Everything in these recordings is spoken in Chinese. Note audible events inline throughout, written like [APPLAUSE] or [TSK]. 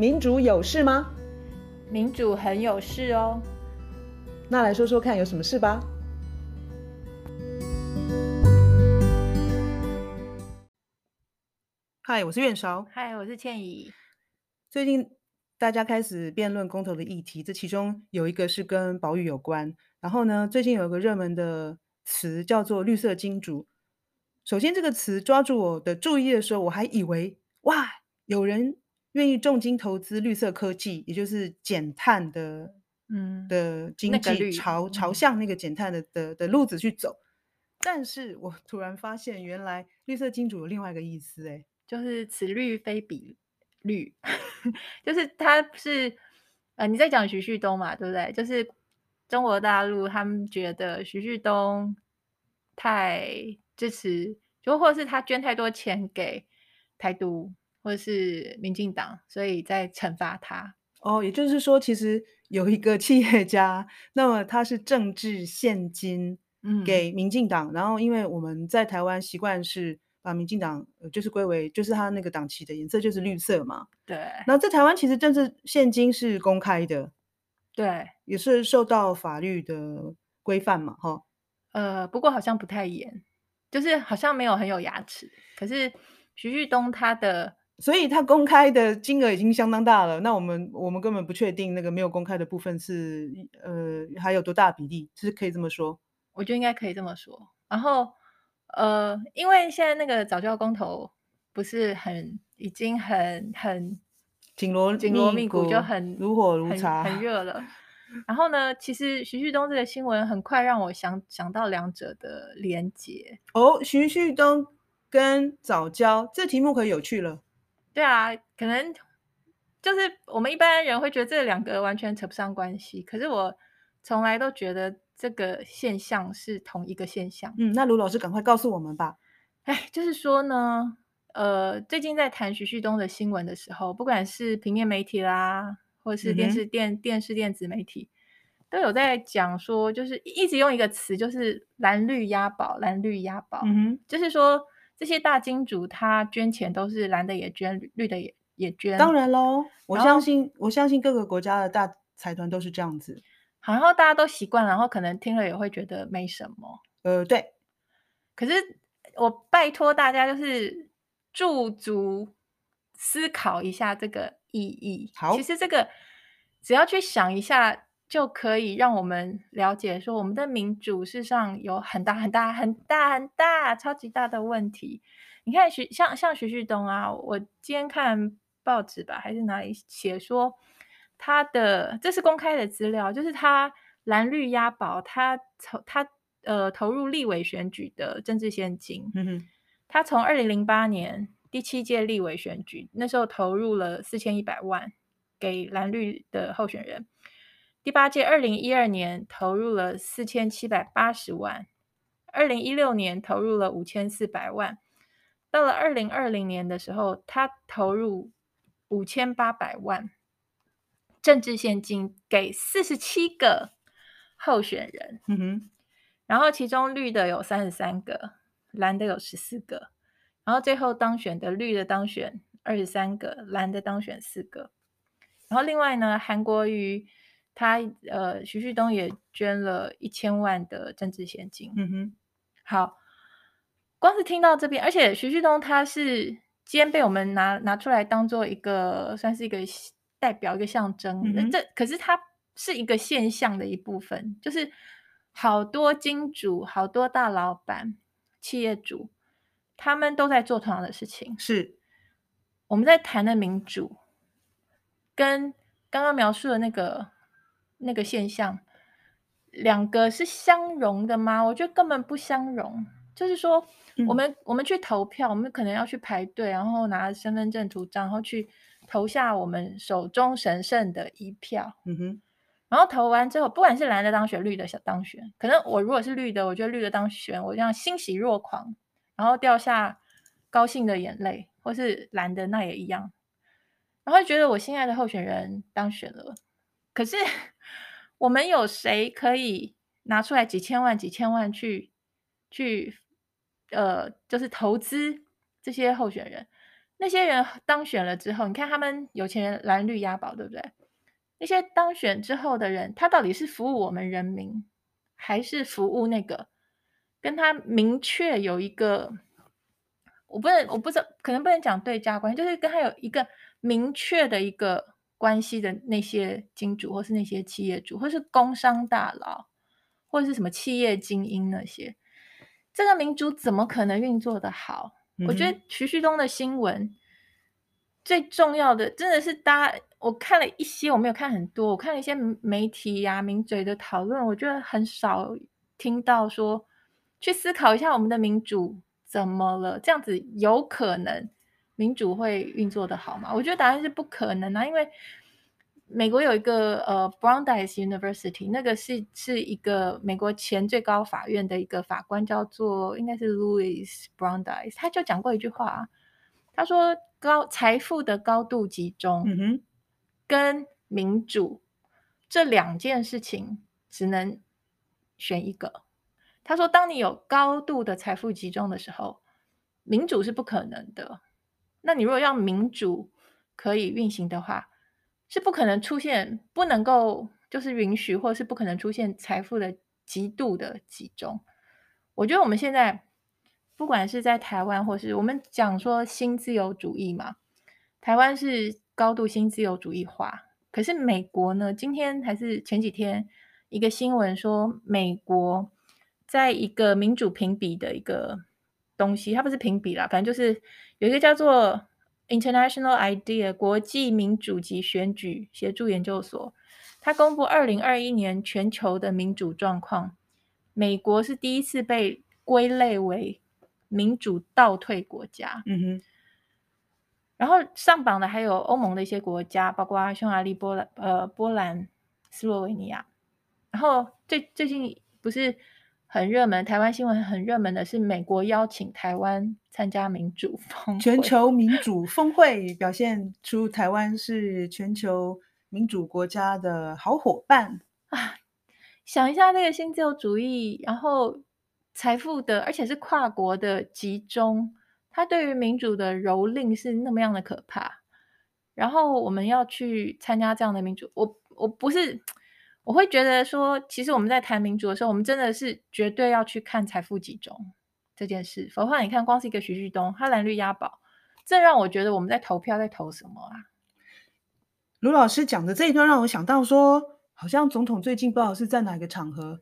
民主有事吗？民主很有事哦。那来说说看，有什么事吧？嗨，我是苑韶。嗨，我是倩怡。最近大家开始辩论公投的议题，这其中有一个是跟保育有关。然后呢，最近有一个热门的词叫做“绿色金主”。首先，这个词抓住我的注意的时候，我还以为哇，有人。愿意重金投资绿色科技，也就是减碳的，嗯，的经济朝、那个、朝向那个减碳的的的路子去走。但是我突然发现，原来绿色金主有另外一个意思，哎，就是此绿非彼绿，[LAUGHS] 就是他是呃，你在讲徐旭东嘛，对不对？就是中国大陆他们觉得徐旭东太支持，就或是他捐太多钱给台独。或是民进党，所以在惩罚他哦。也就是说，其实有一个企业家，那么他是政治献金给民进党，嗯，然后因为我们在台湾习惯是把民进党就是归为就是他那个党旗的颜色就是绿色嘛。对。那在台湾其实政治献金是公开的，对，也是受到法律的规范嘛，哈。呃，不过好像不太严，就是好像没有很有牙齿。可是徐旭东他的。所以他公开的金额已经相当大了，那我们我们根本不确定那个没有公开的部分是呃还有多大比例，其实可以这么说。我觉得应该可以这么说。然后呃，因为现在那个早教公投不是很已经很很紧锣紧锣密鼓，就很如火如茶，很热了。然后呢，其实徐旭东这个新闻很快让我想想到两者的连结。哦，徐旭东跟早教这题目可有趣了。对啊，可能就是我们一般人会觉得这两个完全扯不上关系，可是我从来都觉得这个现象是同一个现象。嗯，那卢老师赶快告诉我们吧。哎，就是说呢，呃，最近在谈徐旭东的新闻的时候，不管是平面媒体啦，或是电视电、嗯、电视电子媒体，都有在讲说，就是一直用一个词，就是蓝绿押宝，蓝绿押宝，嗯哼，就是说。这些大金主他捐钱都是蓝的也捐，绿的也也捐。当然喽，我相信我相信各个国家的大财团都是这样子。好，然后大家都习惯，然后可能听了也会觉得没什么。呃，对。可是我拜托大家，就是驻足思考一下这个意义。好，其实这个只要去想一下。就可以让我们了解说，我们的民主事实上有很大很大很大很大超级大的问题。你看徐像像徐旭东啊，我今天看报纸吧，还是哪里写说他的这是公开的资料，就是他蓝绿押宝，他投他呃投入立委选举的政治献金。嗯哼，他从二零零八年第七届立委选举那时候投入了四千一百万给蓝绿的候选人。第八届，二零一二年投入了四千七百八十万，二零一六年投入了五千四百万，到了二零二零年的时候，他投入五千八百万政治献金给四十七个候选人，嗯哼，然后其中绿的有三十三个，蓝的有十四个，然后最后当选的绿的当选二十三个，蓝的当选四个，然后另外呢，韩国瑜。他呃，徐旭东也捐了一千万的政治现金。嗯哼，好，光是听到这边，而且徐旭东他是今天被我们拿拿出来当做一个，算是一个代表，一个象征。那、嗯、这可是他是一个现象的一部分，就是好多金主、好多大老板、企业主，他们都在做同样的事情。是我们在谈的民主，跟刚刚描述的那个。那个现象，两个是相容的吗？我觉得根本不相容。就是说，我们、嗯、我们去投票，我们可能要去排队，然后拿身份证图章，然后去投下我们手中神圣的一票。嗯哼。然后投完之后，不管是蓝的当选，绿的想当选，可能我如果是绿的，我觉得绿的当选，我这样欣喜若狂，然后掉下高兴的眼泪，或是蓝的那也一样，然后觉得我心爱的候选人当选了。可是，我们有谁可以拿出来几千万、几千万去去呃，就是投资这些候选人？那些人当选了之后，你看他们有钱人蓝绿押宝，对不对？那些当选之后的人，他到底是服务我们人民，还是服务那个跟他明确有一个，我不能，我不知道，可能不能讲对价关系，就是跟他有一个明确的一个关系的那些金主，或是那些企业主，或是工商大佬，或者是什么企业精英那些，这个民主怎么可能运作的好？嗯、我觉得徐旭东的新闻最重要的，真的是大家。我看了一些，我没有看很多。我看了一些媒体呀、啊、名嘴的讨论，我觉得很少听到说去思考一下我们的民主怎么了，这样子有可能民主会运作的好吗？我觉得答案是不可能啊，因为美国有一个呃 Brandeis University，那个是是一个美国前最高法院的一个法官，叫做应该是 Louis Brandeis，他就讲过一句话，他说高财富的高度集中。嗯哼。跟民主这两件事情只能选一个。他说：“当你有高度的财富集中的时候，民主是不可能的。那你如果要民主可以运行的话，是不可能出现不能够就是允许，或是不可能出现财富的极度的集中。我觉得我们现在不管是在台湾，或是我们讲说新自由主义嘛，台湾是。”高度新自由主义化，可是美国呢？今天还是前几天一个新闻说，美国在一个民主评比的一个东西，它不是评比啦，反正就是有一个叫做 International IDEA 国际民主及选举协助研究所，它公布二零二一年全球的民主状况，美国是第一次被归类为民主倒退国家。嗯哼。然后上榜的还有欧盟的一些国家，包括匈牙利、波兰、呃波兰、斯洛维尼亚。然后最最近不是很热门，台湾新闻很热门的是美国邀请台湾参加民主 [LAUGHS] 峰全球民主峰会，表现出台湾是全球民主国家的好伙伴啊！想一下那个新自由主义，然后财富的，而且是跨国的集中。它对于民主的蹂躏是那么样的可怕，然后我们要去参加这样的民主，我我不是，我会觉得说，其实我们在谈民主的时候，我们真的是绝对要去看财富集中这件事。否则，你看，光是一个徐旭东，他蓝绿押宝，这让我觉得我们在投票在投什么啊？卢老师讲的这一段让我想到说，好像总统最近不知道是在哪个场合，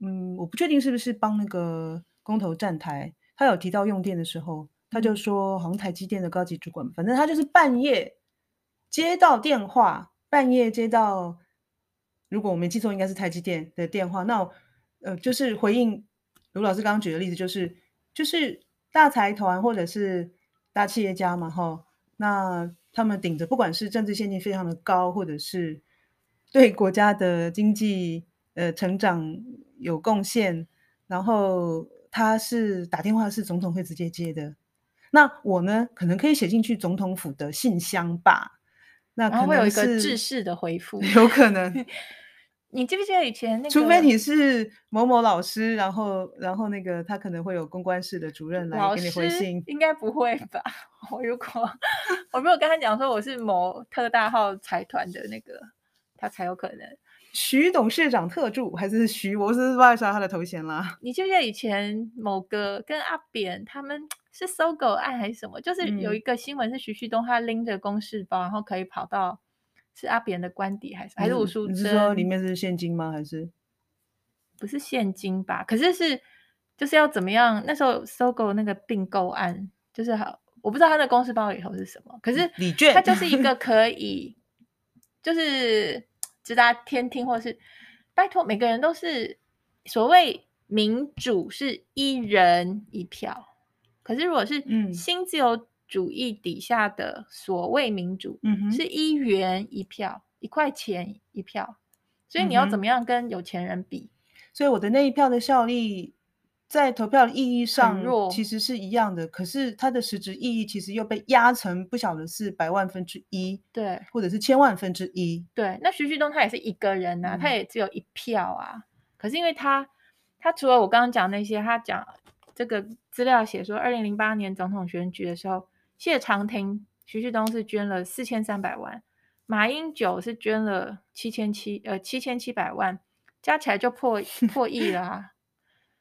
嗯，我不确定是不是帮那个公投站台，他有提到用电的时候。他就说，好像台积电的高级主管，反正他就是半夜接到电话，半夜接到，如果我没记错，应该是台积电的电话。那呃，就是回应卢老师刚刚举的例子，就是就是大财团或者是大企业家嘛，哈，那他们顶着不管是政治献金非常的高，或者是对国家的经济呃成长有贡献，然后他是打电话是总统会直接接的。那我呢，可能可以写进去总统府的信箱吧。那可能会有一个制式的回复，[LAUGHS] 有可能。[LAUGHS] 你记不记得以前那个？除非你是某某老师，然后然后那个他可能会有公关室的主任来给你回信。应该不会吧？[LAUGHS] 我如果我如果跟他讲说我是某特大号财团的那个，他才有可能。徐董事长特助还是徐？我是不知道他的头衔啦。你记不记得以前某个跟阿扁他们？是搜狗案还是什么？就是有一个新闻是徐旭东，他拎着公事包，然后可以跑到是阿扁的官邸，还是还是吴淑珍？你是说里面是现金吗？还是不是现金吧？可是是就是要怎么样？那时候搜狗那个并购案，就是好，我不知道他的公事包里头是什么。可是礼券，它就是一个可以，就是值得天听，或是拜托每个人都是所谓民主，是一人一票。可是，如果是新自由主义底下的所谓民主，嗯、是一元一票，一块钱一票，所以你要怎么样跟有钱人比？所以我的那一票的效力，在投票的意义上其实是一样的，可是它的实质意义其实又被压成不晓得是百万分之一，对，或者是千万分之一。对，那徐旭东他也是一个人呐、啊嗯，他也只有一票啊。可是因为他，他除了我刚刚讲那些，他讲。这个资料写说，二零零八年总统选举的时候，谢长廷、徐旭东是捐了四千三百万，马英九是捐了七千七呃七千七百万，加起来就破 [LAUGHS] 破亿了啊。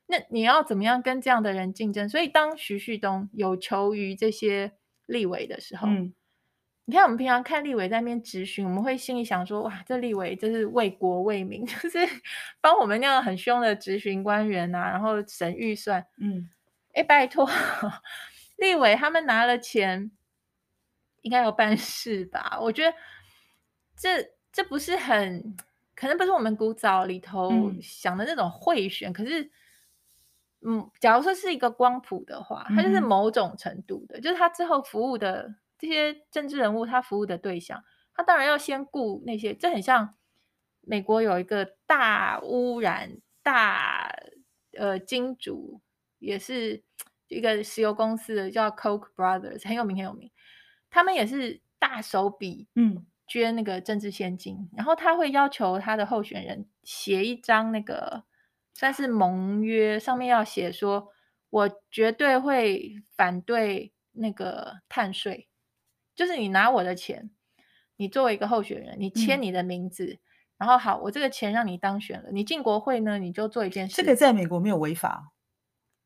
那你要怎么样跟这样的人竞争？所以当徐旭东有求于这些立委的时候，嗯你看，我们平常看立委在那边质询，我们会心里想说：哇，这立委真是为国为民，[LAUGHS] 就是帮我们那样很凶的质询官员呐、啊，然后审预算。嗯，哎，拜托，[LAUGHS] 立委他们拿了钱，应该要办事吧？我觉得这这不是很可能，不是我们古早里头想的那种贿选。嗯、可是，嗯，假如说是一个光谱的话，它就是某种程度的，嗯、就是他之后服务的。这些政治人物，他服务的对象，他当然要先顾那些。这很像美国有一个大污染大呃金主，也是一个石油公司的，叫 Coke Brothers，很有名很有名。他们也是大手笔，嗯，捐那个政治现金，嗯、然后他会要求他的候选人写一张那个算是盟约，上面要写说，我绝对会反对那个碳税。就是你拿我的钱，你作为一个候选人，你签你的名字，嗯、然后好，我这个钱让你当选了，你进国会呢，你就做一件事。这个在美国没有违法，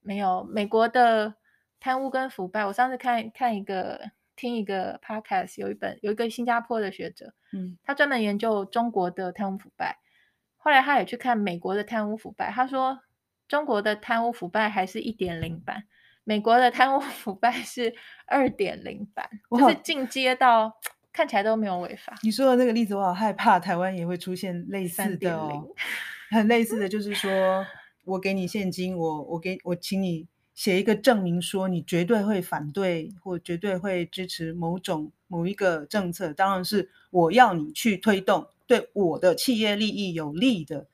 没有美国的贪污跟腐败。我上次看看一个听一个 podcast，有一本有一个新加坡的学者，嗯，他专门研究中国的贪污腐败，后来他也去看美国的贪污腐败，他说中国的贪污腐败还是一点零版。美国的贪污腐败是 [LAUGHS] 二点零版，好就是进阶到 [TSK] 看起来都没有违法。你说的那个例子，我好害怕台湾也会出现类似的哦，很类似的就是说我给你现金，我我给我请你写一个证明，说你绝对会反对或绝对会支持某种某一个政策，当然是我要你去推动对我的企业利益有利的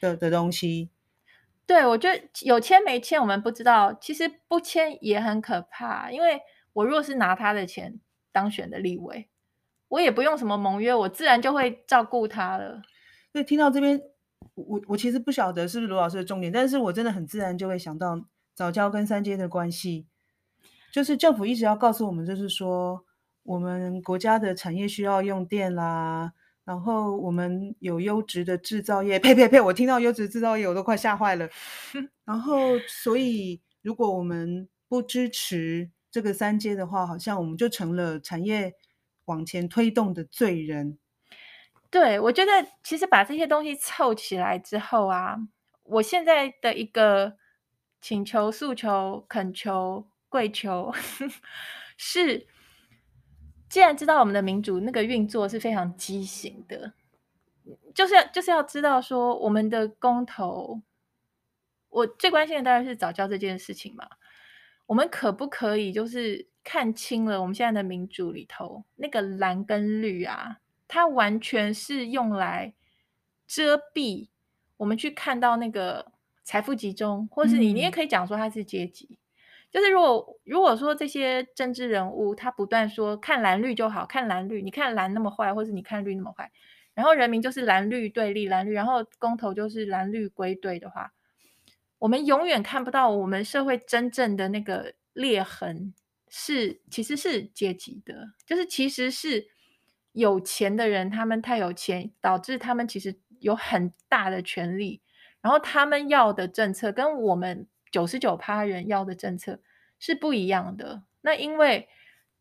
的的东西。对，我觉得有签没签我们不知道，其实不签也很可怕。因为我若是拿他的钱当选的立委，我也不用什么盟约，我自然就会照顾他了。所以听到这边，我我其实不晓得是不是罗老师的重点，但是我真的很自然就会想到早教跟三阶的关系，就是政府一直要告诉我们，就是说我们国家的产业需要用电啦。然后我们有优质的制造业，呸呸呸！我听到优质制造业，我都快吓坏了。[LAUGHS] 然后，所以如果我们不支持这个三阶的话，好像我们就成了产业往前推动的罪人。对，我觉得其实把这些东西凑起来之后啊，我现在的一个请求、诉求、恳求、跪求 [LAUGHS] 是。既然知道我们的民主那个运作是非常畸形的，就是要就是要知道说我们的公投，我最关心的当然是早教这件事情嘛。我们可不可以就是看清了我们现在的民主里头那个蓝跟绿啊，它完全是用来遮蔽我们去看到那个财富集中，或是你你也可以讲说它是阶级。就是如果如果说这些政治人物他不断说看蓝绿就好，看蓝绿，你看蓝那么坏，或是你看绿那么坏，然后人民就是蓝绿对立，蓝绿，然后公投就是蓝绿归队的话，我们永远看不到我们社会真正的那个裂痕是其实是阶级的，就是其实是有钱的人，他们太有钱，导致他们其实有很大的权力，然后他们要的政策跟我们。九十九趴人要的政策是不一样的。那因为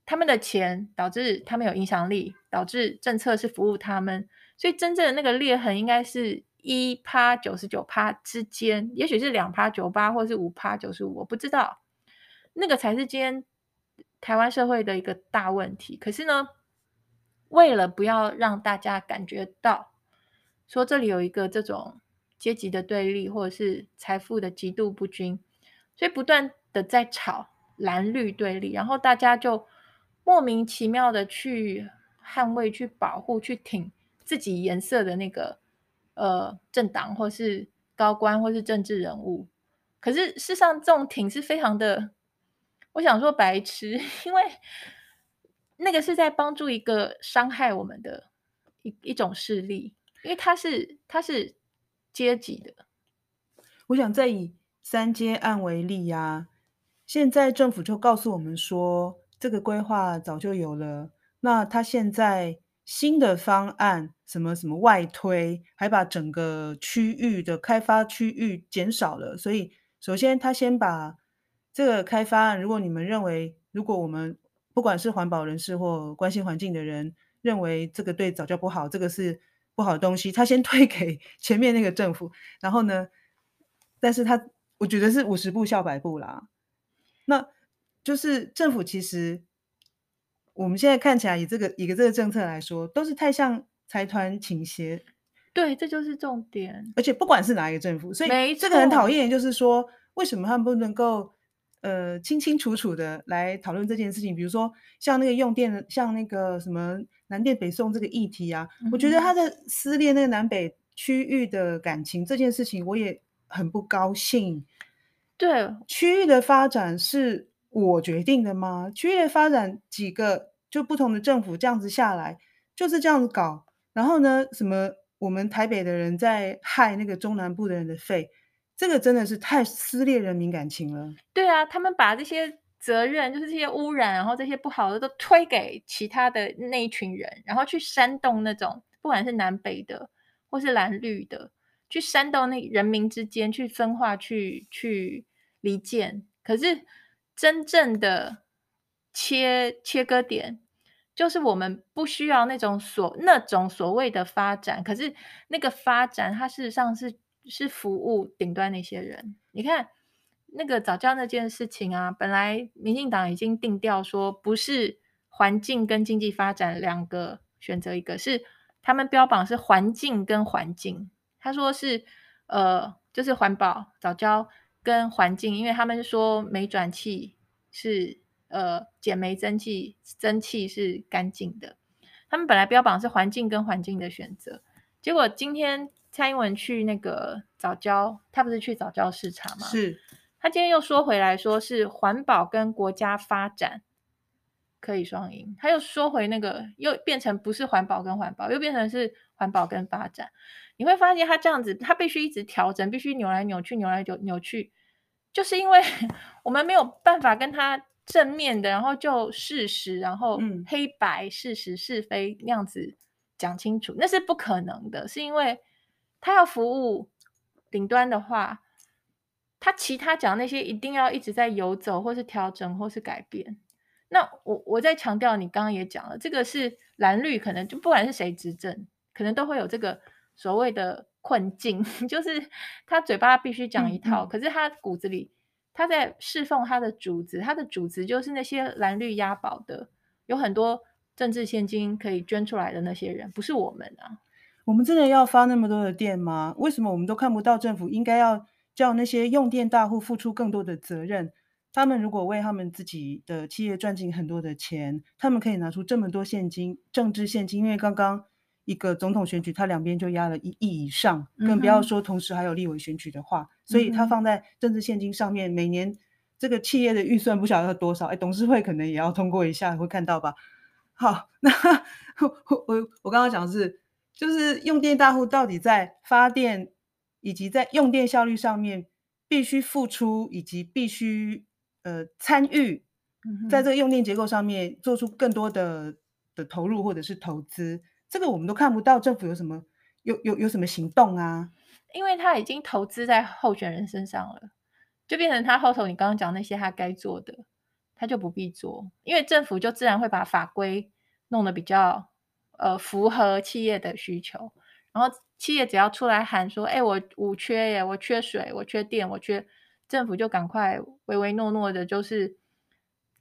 他们的钱导致他们有影响力，导致政策是服务他们，所以真正的那个裂痕应该是一趴九十九趴之间，也许是两趴九八，或是五趴九十五，我不知道。那个才是今天台湾社会的一个大问题。可是呢，为了不要让大家感觉到说这里有一个这种。阶级的对立，或者是财富的极度不均，所以不断的在吵蓝绿对立，然后大家就莫名其妙的去捍卫、去保护、去挺自己颜色的那个呃政党，或是高官，或是政治人物。可是事实上，这种挺是非常的，我想说白痴，[LAUGHS] 因为那个是在帮助一个伤害我们的一一种势力，因为他是他是。阶级的，我想再以三阶案为例呀、啊。现在政府就告诉我们说，这个规划早就有了。那他现在新的方案，什么什么外推，还把整个区域的开发区域减少了。所以，首先他先把这个开发案，如果你们认为，如果我们不管是环保人士或关心环境的人认为这个对早教不好，这个是不好的东西，他先推给 [LAUGHS] 前面那个政府。然后呢，但是他我觉得是五十步笑百步啦。那就是政府其实。我们现在看起来以这个以这个政策来说，都是太向财团倾斜。对，这就是重点。而且不管是哪一个政府，所以这个很讨厌，就是说为什么他们不能够呃清清楚楚的来讨论这件事情？比如说像那个用电的，像那个什么南电北宋这个议题啊，嗯、我觉得他在撕裂那个南北区域的感情这件事情，我也很不高兴。对，区域的发展是。我决定的吗？区域的发展几个就不同的政府这样子下来，就是这样子搞。然后呢，什么我们台北的人在害那个中南部的人的肺，这个真的是太撕裂人民感情了。对啊，他们把这些责任，就是这些污染，然后这些不好的都推给其他的那一群人，然后去煽动那种不管是南北的或是蓝绿的，去煽动那人民之间去分化、去去离间。可是。真正的切切割点，就是我们不需要那种所那种所谓的发展，可是那个发展，它事实上是是服务顶端那些人。你看那个早教那件事情啊，本来民进党已经定调说，不是环境跟经济发展两个选择一个，是他们标榜是环境跟环境。他说是呃，就是环保早教。跟环境，因为他们说煤转气是呃减煤增气，增气是干净的。他们本来标榜是环境跟环境的选择，结果今天蔡英文去那个早教，他不是去早教视察吗？是。他今天又说回来说是环保跟国家发展可以双赢，他又说回那个又变成不是环保跟环保，又变成是环保跟发展。你会发现他这样子，他必须一直调整，必须扭来扭去，扭来扭扭去。就是因为 [LAUGHS] 我们没有办法跟他正面的，然后就事实，然后黑白事实是非那样子讲清楚，那是不可能的。是因为他要服务顶端的话，他其他讲那些一定要一直在游走，或是调整，或是改变。那我我在强调，你刚刚也讲了，这个是蓝绿可能就不管是谁执政，可能都会有这个所谓的。困境 [LAUGHS] 就是他嘴巴必须讲一套，嗯嗯，可是他骨子里他在侍奉他的主子，他的主子就是那些蓝绿押宝的，有很多政治现金可以捐出来的那些人，不是我们啊。我们真的要发那么多的电吗？为什么我们都看不到政府应该要叫那些用电大户付出更多的责任？他们如果为他们自己的企业赚进很多的钱，他们可以拿出这么多现金，政治现金，因为刚刚。一个总统选举，他两边就压了一亿以上，更不要说同时还有立委选举的话，嗯、所以他放在政治现金上面，每年这个企业的预算不晓得要多少，哎，董事会可能也要通过一下，会看到吧？好，那我我我刚刚讲的是，就是用电大户到底在发电以及在用电效率上面必须付出，以及必须呃参与，在这个用电结构上面做出更多的的投入或者是投资。这个我们都看不到政府有什么有有有什么行动啊？因为他已经投资在候选人身上了，就变成他后头你刚刚讲那些他该做的，他就不必做，因为政府就自然会把法规弄得比较呃符合企业的需求，然后企业只要出来喊说，哎，我五缺耶，我缺水，我缺电，我缺，政府就赶快唯唯诺诺的，就是。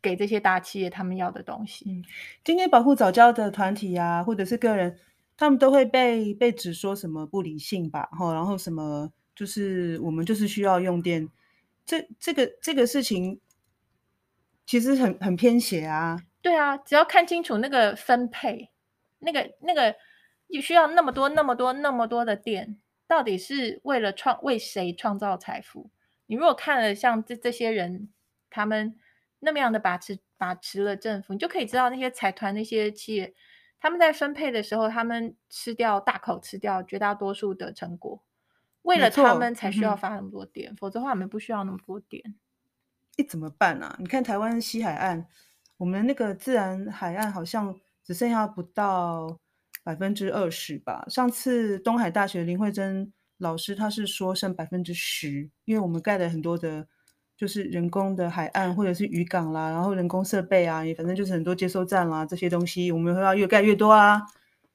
给这些大企业他们要的东西。嗯，今天保护早教的团体啊，或者是个人，他们都会被被指说什么不理性吧？然后什么就是我们就是需要用电，这这个这个事情其实很很偏斜啊。对啊，只要看清楚那个分配，那个那个你需要那么多那么多那么多的店，到底是为了创为谁创造财富？你如果看了像这这些人，他们。那么样的把持把持了政府，你就可以知道那些财团、那些企业，他们在分配的时候，他们吃掉大口吃掉绝大多数的成果，为了他们才需要发那么多电，嗯、否则的话我们不需要那么多电。你怎么办啊？你看台湾西海岸，我我们那个自然海岸好像只剩下不到百分之二十吧。上次东海大学林慧珍老师他是说剩百分之十，因为我们盖了很多的，就是人工的海岸或者是渔港啦，然后人工设备啊，也反正就是很多接收站啦这些东西，我们会要越盖越多啊。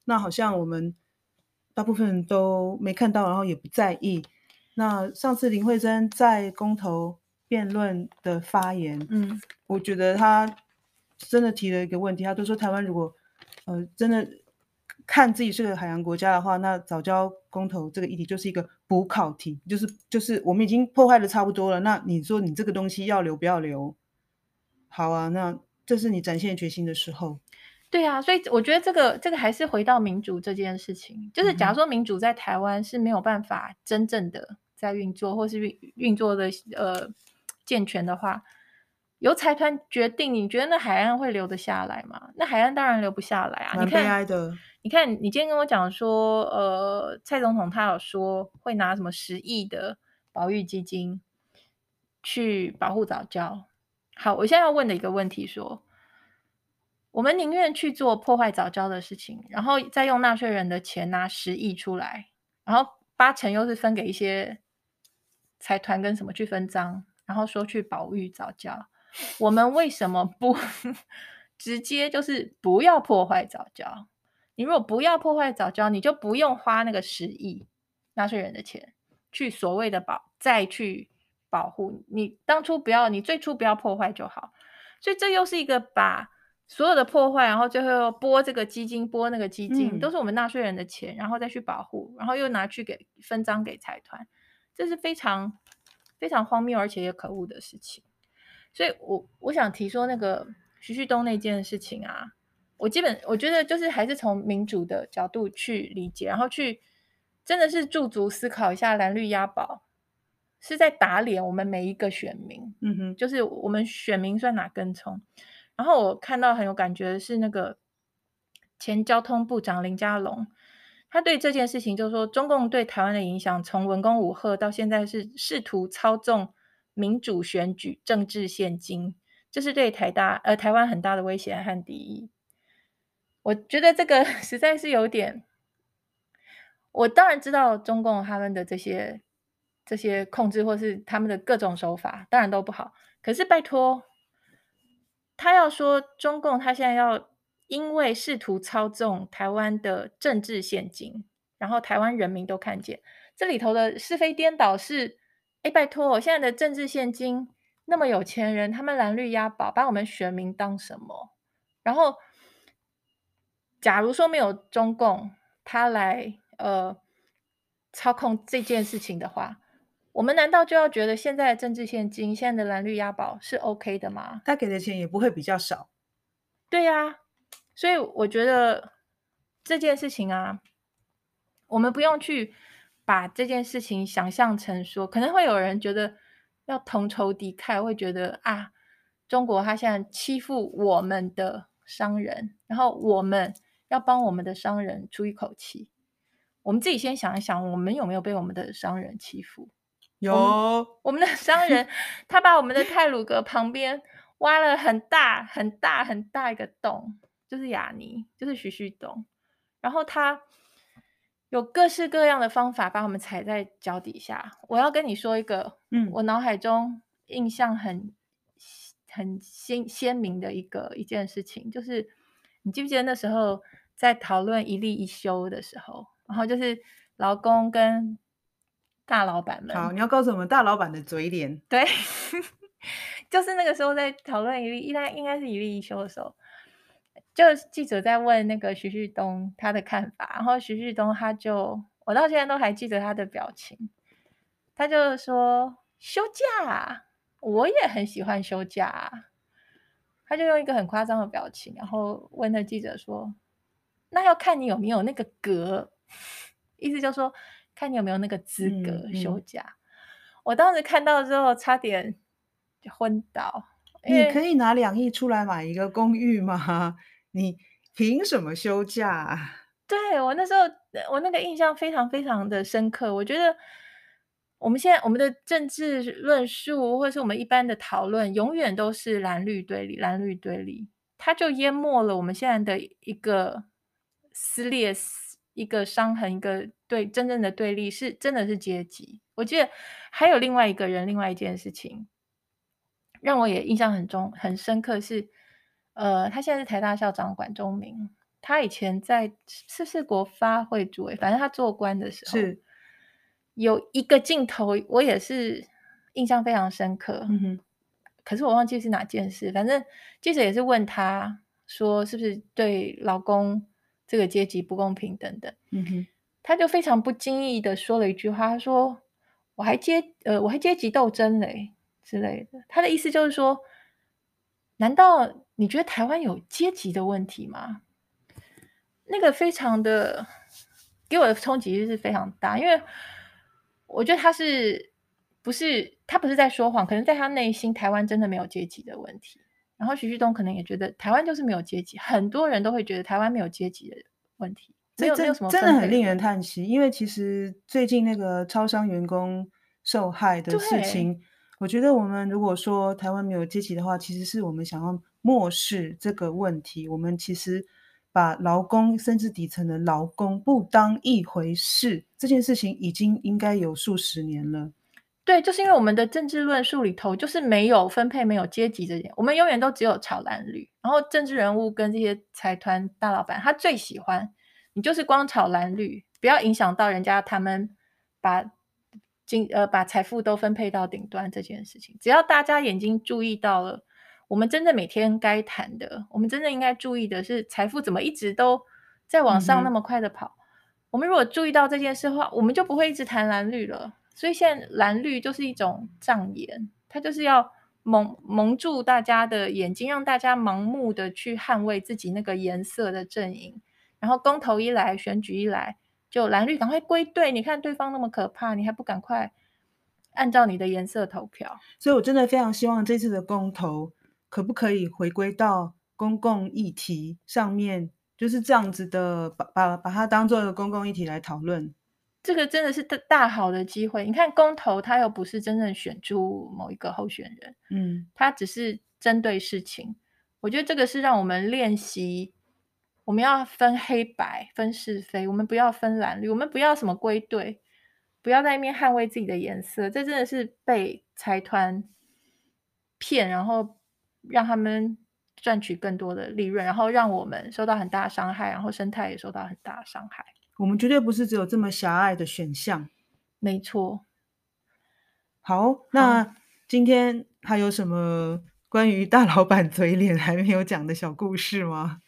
那好像我们大部分人都没看到，然后也不在意。那上次林慧珍在公投辩论的发言，嗯，我觉得他真的提了一个问题，他都说台湾如果呃真的。看自己是个海洋国家的话，那早教公投这个议题就是一个补考题，就是就是我们已经破坏的差不多了，那你说你这个东西要留不要留？好啊，那这是你展现决心的时候。对啊，所以我觉得这个这个还是回到民主这件事情，就是假如说民主在台湾是没有办法真正的在运作，或是运运作的呃健全的话。由财团决定，你觉得那海岸会留得下来吗？那海岸当然留不下来啊！蛮悲哀的。你看，你看，你今天跟我讲说，呃，蔡总统他有说会拿什么十亿的保育基金去保护早教。好，我现在要问的一个问题说，我们宁愿去做破坏早教的事情，然后再用纳税人的钱拿十亿出来，然后八成又是分给一些财团跟什么去分赃，然后说去保育早教。我们为什么不 [LAUGHS] 直接就是不要破坏早教？你如果不要破坏早教，你就不用花那个十亿纳税人的钱去所谓的保，再去保护。你当初不要，你最初不要破坏就好。所以这又是一个把所有的破坏，然后最后又拨这个基金，拨那个基金，嗯、都是我们纳税人的钱，然后再去保护，然后又拿去给分赃给财团，这是非常非常荒谬而且也可恶的事情。所以我，我我想提说那个徐旭东那件事情啊，我基本我觉得就是还是从民主的角度去理解，然后去真的是驻足思考一下蓝绿押宝是在打脸我们每一个选民，嗯哼，就是我们选民算哪根葱？然后我看到很有感觉的是那个前交通部长林佳龙，他对这件事情就是说，中共对台湾的影响从文攻武赫到现在是试图操纵。民主选举、政治献金，这是对台大呃台湾很大的威胁和敌意。我觉得这个 [LAUGHS] 实在是有点。我当然知道中共他们的这些这些控制，或是他们的各种手法，当然都不好。可是拜托，他要说中共他现在要因为试图操纵台湾的政治献金，然后台湾人民都看见这里头的是非颠倒是。哎，拜托！我现在的政治献金那么有钱人，他们蓝绿押宝，把我们选民当什么？然后，假如说没有中共他来呃操控这件事情的话，我们难道就要觉得现在的政治献金、现在的蓝绿押宝是 OK 的吗？他给的钱也不会比较少。对呀，所以我觉得这件事情啊，我们不用去。把这件事情想象成说，可能会有人觉得要同仇敌忾，会觉得啊，中国他现在欺负我们的商人，然后我们要帮我们的商人出一口气。我们自己先想一想，我们有没有被我们的商人欺负？有，我们，我们的商人 [LAUGHS] 他把我们的泰鲁阁旁边挖了很大很大很大一个洞，就是雅尼，就是徐旭东，然后他。有各式各样的方法把我们踩在脚底下。我要跟你说一个，嗯，我脑海中印象很很鲜鲜明的一个一件事情，就是你记不记得那时候在讨论一例一休的时候，然后就是劳工跟大老板们。好，你要告诉我们大老板的嘴脸。[LAUGHS] 对，[LAUGHS] 就是那个时候在讨论一例，应该应该是一例一休的时候。就记者在问那个徐旭东他的看法，然后徐旭东他就，我到现在都还记得他的表情，他就说休假，我也很喜欢休假，他就用一个很夸张的表情，然后问那记者说，那要看你有没有那个格，意思就是说看你有没有那个资格休假。嗯嗯。我当时看到之后差点就昏倒，你可以拿两亿出来买一个公寓吗？[LAUGHS] 你凭什么休假？对，我那时候，我那个印象非常非常的深刻。我觉得我们现在我们的政治论述，或者是我们一般的讨论，永远都是蓝绿对立，蓝绿对立。它就淹没了我们现在的一个撕裂，一个伤痕，一个对真正的对立是真的是阶级。我记得还有另外一个人，另外一件事情让我也印象很重很深刻是，呃，他现在是台大校长管中明，他以前在是是国发会主委，反正他做官的时候是有一个镜头，我也是印象非常深刻。嗯哼。可是我忘记是哪件事，反正记者也是问他说，是不是对劳工这个阶级不公平等等。嗯哼，他就非常不经意的说了一句话，他说：“我还阶呃，我还阶级斗争嘞之类的。”他的意思就是说，难道你觉得台湾有阶级的问题吗？那个非常的给我的冲击是非常大，因为我觉得他是。不是他不是在说谎，可能在他内心，台湾真的没有阶级的问题。然后徐旭东可能也觉得台湾就是没有阶级，很多人都会觉得台湾没有阶级的问题。没有，没有什么，真的很令人叹息。因为其实最近那个超商员工受害的事情，我觉得我们如果说台湾没有阶级的话，其实是我们想要漠视这个问题。我们其实把劳工甚至底层的劳工不当一回事，这件事情已经应该有数十年了。对，就是因为我们的政治论述里头就是没有分配、没有阶级这点，我们永远都只有炒蓝绿。然后政治人物跟这些财团大老板，他最喜欢你就是光炒蓝绿，不要影响到人家他们把金呃把财富都分配到顶端这件事情。只要大家眼睛注意到了，我们真的每天该谈的，我们真的应该注意的是财富怎么一直都在往上那么快的跑。嗯、我们如果注意到这件事的话，我们就不会一直谈蓝绿了。所以现在蓝绿就是一种障眼，它就是要蒙蒙住大家的眼睛，让大家盲目的去捍卫自己那个颜色的阵营。然后公投一来，选举一来，就蓝绿赶快归队。你看对方那么可怕，你还不赶快按照你的颜色投票？所以我真的非常希望这次的公投可不可以回归到公共议题上面，就是这样子的，把把把它当做一个公共议题来讨论。这个真的是大大好的机会。你看公投，他又不是真正选出某一个候选人，嗯，他只是针对事情。我觉得这个是让我们练习，我们要分黑白、分是非，我们不要分蓝绿，我们不要什么归队，不要在那边捍卫自己的颜色。这真的是被财团骗，然后让他们赚取更多的利润，然后让我们受到很大的伤害，然后生态也受到很大的伤害。我们绝对不是只有这么狭隘的选项，没错。好，那今天还有什么关于大老板嘴脸还没有讲的小故事吗？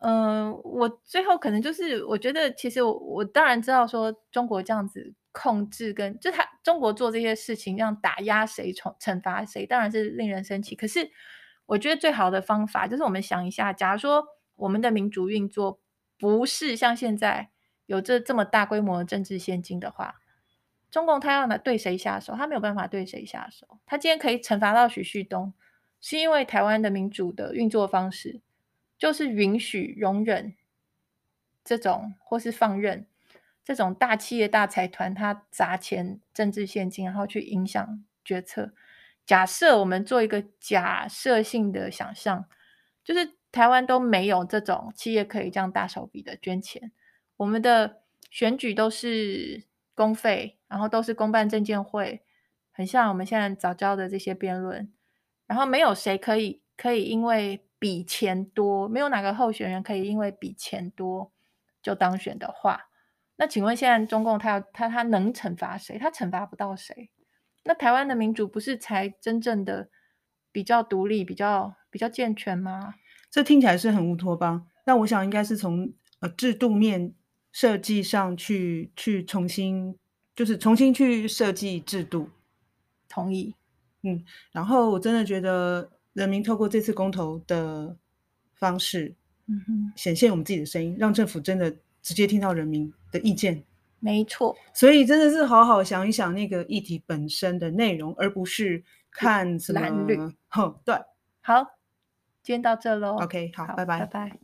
嗯、呃，我最后可能就是，我觉得其实我我当然知道说中国这样子控制跟就他中国做这些事情，这样打压谁惩惩罚谁，当然是令人生气。可是我觉得最好的方法就是我们想一下，假如说我们的民主运作不是像现在。有这这么大规模的政治献金的话，中共他要拿对谁下手？他没有办法对谁下手。他今天可以惩罚到许旭东，是因为台湾的民主的运作方式就是允许容忍这种或是放任这种大企业大财团他砸钱政治献金，然后去影响决策。假设我们做一个假设性的想象，就是台湾都没有这种企业可以这样大手笔的捐钱。我们的选举都是公费，然后都是公办证监会，很像我们现在早教的这些辩论，然后没有谁可以可以因为比钱多，没有哪个候选人可以因为比钱多就当选的话，那请问现在中共他要他他能惩罚谁？他惩罚不到谁？那台湾的民主不是才真正的比较独立、比较比较健全吗？这听起来是很乌托邦，那我想应该是从呃制度面。设计上去去重新，就是重新去设计制度，同意。嗯，然后我真的觉得人民透过这次公投的方式，嗯哼，显现我们自己的声音，让政府真的直接听到人民的意见。没错，所以真的是好好想一想那个议题本身的内容，而不是看什么蓝绿。哼，对，好，今天到这喽。OK，好，好，拜拜，拜拜。